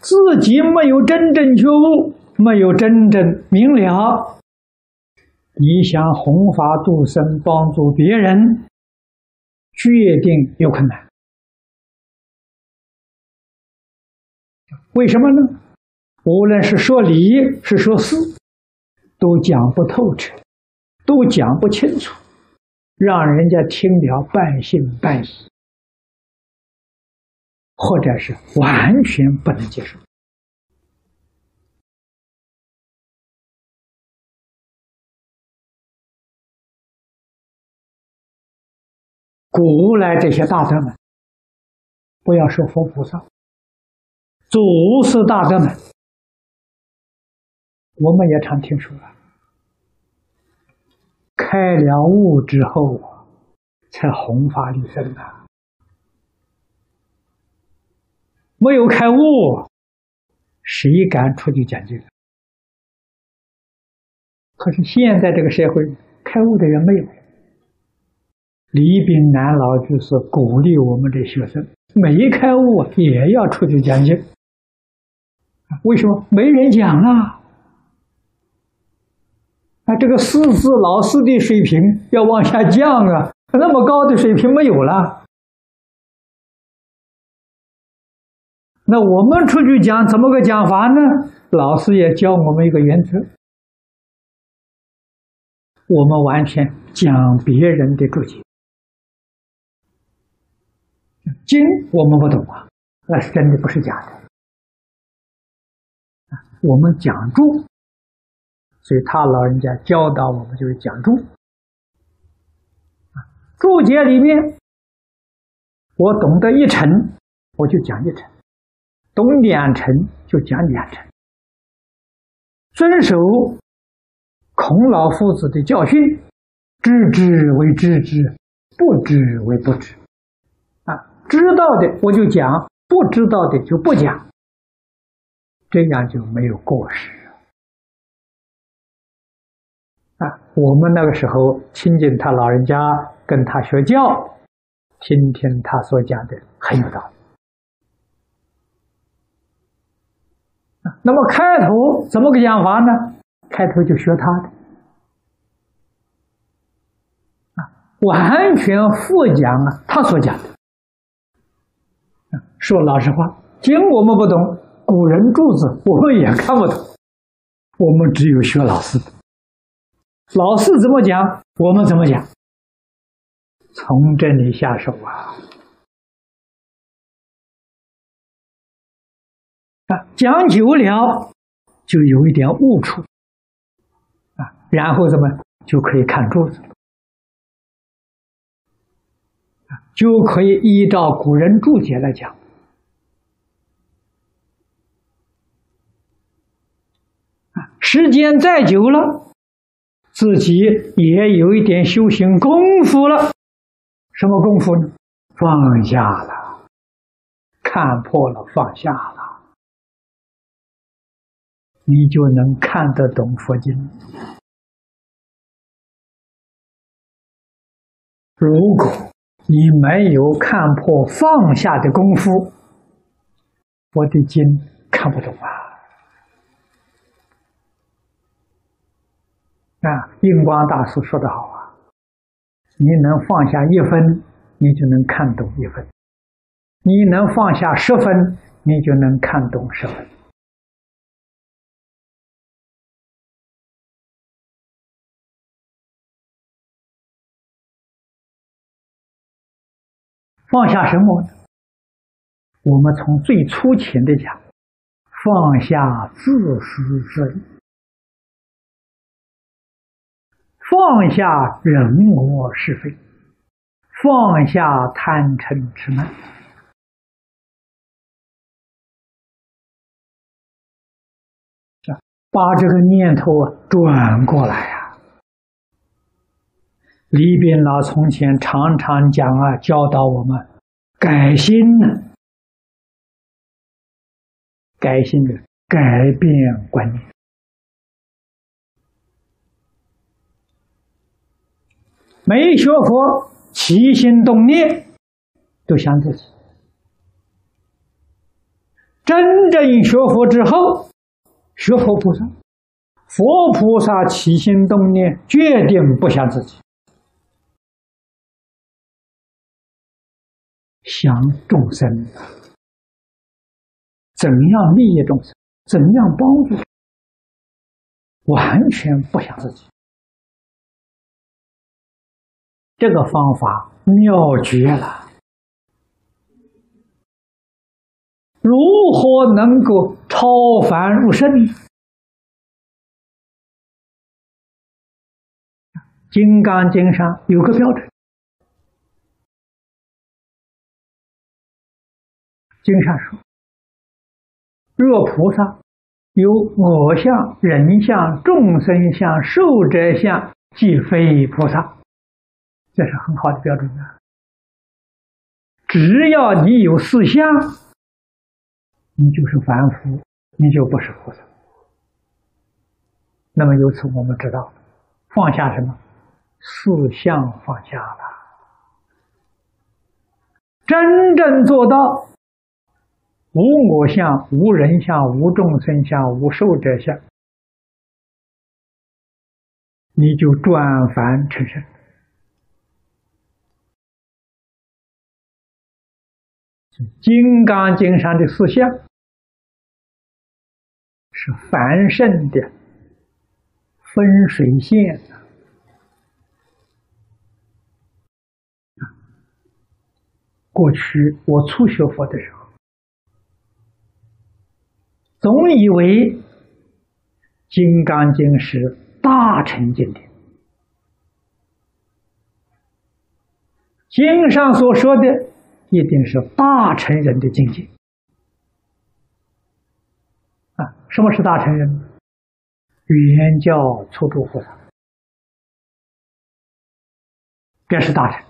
自己没有真正觉悟，没有真正明了，你想弘法度生、帮助别人，决定有困难。为什么呢？无论是说理，是说事，都讲不透彻，都讲不清楚，让人家听了半信半疑，或者是完全不能接受。古来这些大德们，不要说佛菩萨。祖师大德们，我们也常听说啊，开了悟之后啊才弘法利生的，没有开悟，谁敢出去讲经？可是现在这个社会，开悟的人没有。李炳南老居士鼓励我们的学生，没开悟也要出去讲经。为什么没人讲啊？啊，这个师资老师的水平要往下降啊！那么高的水平没有了，那我们出去讲怎么个讲法呢？老师也教我们一个原则：我们完全讲别人的注解，经我们不懂啊，那是真的，不是假的。我们讲注，所以他老人家教导我们就是讲注。注解里面，我懂得一成，我就讲一成；懂两成，就讲两成。遵守孔老夫子的教训，知之为知之，不知为不知。啊，知道的我就讲，不知道的就不讲。这样就没有过失啊！我们那个时候亲近他老人家，跟他学教，听听他所讲的很有道理。那么开头怎么个讲法呢？开头就学他的啊，完全复讲啊他所讲的。说老实话，经我们不懂。古人柱子我们也看不懂，我们只有学老师。老师怎么讲，我们怎么讲。从这里下手啊！啊，讲久了就有一点悟处啊，然后怎么就可以看柱子啊，就可以依照古人注解来讲。时间再久了，自己也有一点修行功夫了。什么功夫呢？放下了，看破了，放下了，你就能看得懂佛经。如果你没有看破放下的功夫，我的经看不懂啊。啊，印光大师说的好啊，你能放下一分，你就能看懂一分；你能放下十分，你就能看懂十分。放下什么？我们从最粗浅的讲，放下自私自利。放下人我是非，放下贪嗔痴慢，把这个念头啊转过来呀。李炳老从前常常讲啊，教导我们改心呢，改心的改变观念。没学佛，起心动念都想自己，真正学佛之后，学佛菩萨，佛菩萨起心动念，决定不想自己，想众生，怎样利益众生，怎样帮助，完全不想自己。这个方法妙绝了。如何能够超凡入圣？《金刚经》上有个标准，经上说：若菩萨有我相、人相、众生相、寿者相，即非菩萨。这是很好的标准啊！只要你有四相。你就是凡夫，你就不是菩萨。那么由此我们知道，放下什么？四相放下了，真正做到无我相、无人相、无众生相、无寿者相，你就转凡成圣。《金刚经》上的四相。是繁盛的分水线过去我初学佛的时候，总以为《金刚经》是大乘经典，经上所说的一定是大乘人的境界。啊什么是大乘人？原教初住菩萨，这是大乘。